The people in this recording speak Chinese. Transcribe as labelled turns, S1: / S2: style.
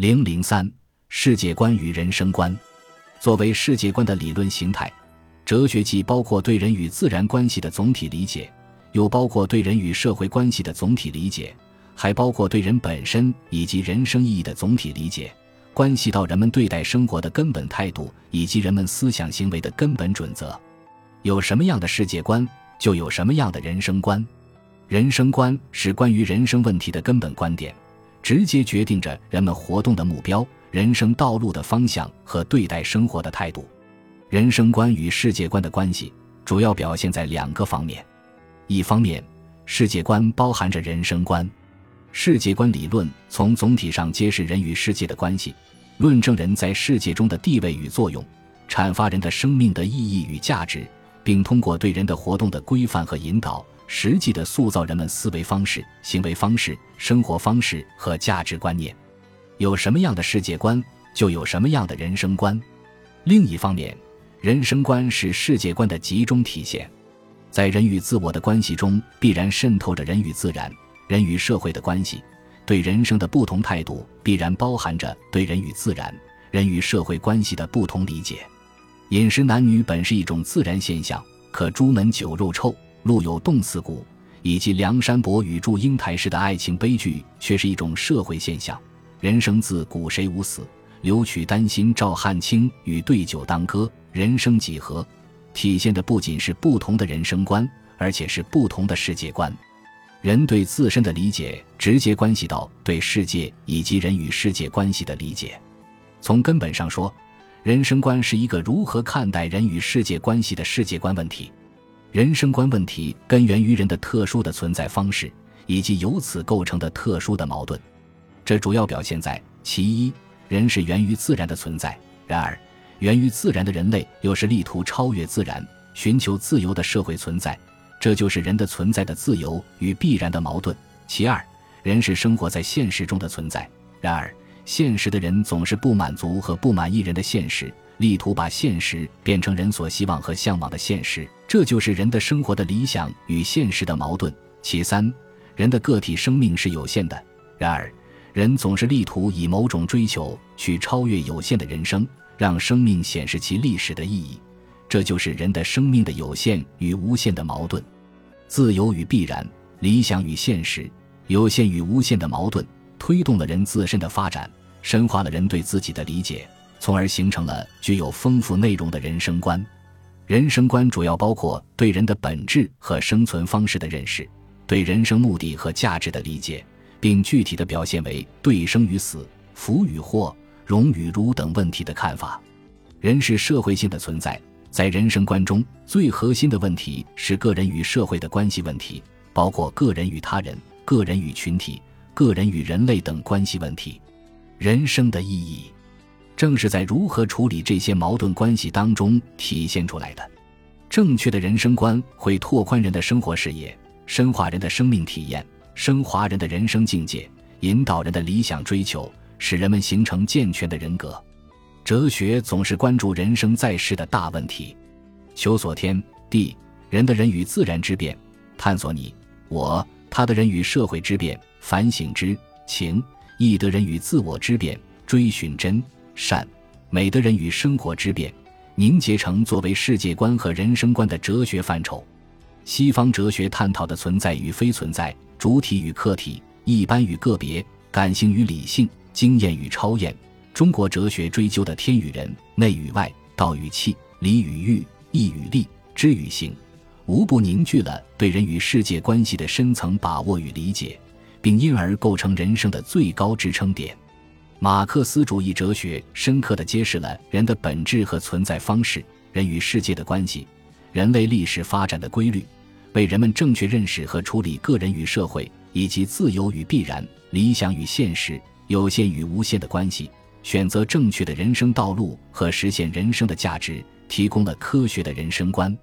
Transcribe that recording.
S1: 零零三世界观与人生观，作为世界观的理论形态，哲学既包括对人与自然关系的总体理解，又包括对人与社会关系的总体理解，还包括对人本身以及人生意义的总体理解，关系到人们对待生活的根本态度以及人们思想行为的根本准则。有什么样的世界观，就有什么样的人生观。人生观是关于人生问题的根本观点。直接决定着人们活动的目标、人生道路的方向和对待生活的态度。人生观与世界观的关系主要表现在两个方面：一方面，世界观包含着人生观。世界观理论从总体上揭示人与世界的关系，论证人在世界中的地位与作用，阐发人的生命的意义与价值，并通过对人的活动的规范和引导。实际的塑造人们思维方式、行为方式、生活方式和价值观念，有什么样的世界观，就有什么样的人生观。另一方面，人生观是世界观的集中体现，在人与自我的关系中，必然渗透着人与自然、人与社会的关系；对人生的不同态度，必然包含着对人与自然、人与社会关系的不同理解。饮食男女本是一种自然现象，可朱门酒肉臭。路有冻死骨，以及梁山伯与祝英台式的爱情悲剧，却是一种社会现象。人生自古谁无死？留取丹心照汗青，与对酒当歌，人生几何？体现的不仅是不同的人生观，而且是不同的世界观。人对自身的理解，直接关系到对世界以及人与世界关系的理解。从根本上说，人生观是一个如何看待人与世界关系的世界观问题。人生观问题根源于人的特殊的存在方式，以及由此构成的特殊的矛盾。这主要表现在：其一，人是源于自然的存在；然而，源于自然的人类又是力图超越自然、寻求自由的社会存在。这就是人的存在的自由与必然的矛盾。其二，人是生活在现实中的存在；然而，现实的人总是不满足和不满意人的现实。力图把现实变成人所希望和向往的现实，这就是人的生活的理想与现实的矛盾。其三，人的个体生命是有限的，然而人总是力图以某种追求去超越有限的人生，让生命显示其历史的意义。这就是人的生命的有限与无限的矛盾，自由与必然，理想与现实，有限与无限的矛盾，推动了人自身的发展，深化了人对自己的理解。从而形成了具有丰富内容的人生观。人生观主要包括对人的本质和生存方式的认识，对人生目的和价值的理解，并具体的表现为对生与死、福与祸、荣与辱等问题的看法。人是社会性的存在，在人生观中最核心的问题是个人与社会的关系问题，包括个人与他人、个人与群体、个人与人类等关系问题。人生的意义。正是在如何处理这些矛盾关系当中体现出来的。正确的人生观会拓宽人的生活视野，深化人的生命体验，升华人的人生境界，引导人的理想追求，使人们形成健全的人格。哲学总是关注人生在世的大问题，求索天地人的人与自然之变，探索你我他的人与社会之变，反省之情义德人与自我之变，追寻真。善美的人与生活之变，凝结成作为世界观和人生观的哲学范畴。西方哲学探讨的存在与非存在、主体与客体、一般与个别、感性与理性、经验与超验；中国哲学追究的天与人、内与外、道与气、理与欲、义与利、知与行，无不凝聚了对人与世界关系的深层把握与理解，并因而构成人生的最高支撑点。马克思主义哲学深刻地揭示了人的本质和存在方式、人与世界的关系、人类历史发展的规律，为人们正确认识和处理个人与社会以及自由与必然、理想与现实、有限与无限的关系，选择正确的人生道路和实现人生的价值，提供了科学的人生观。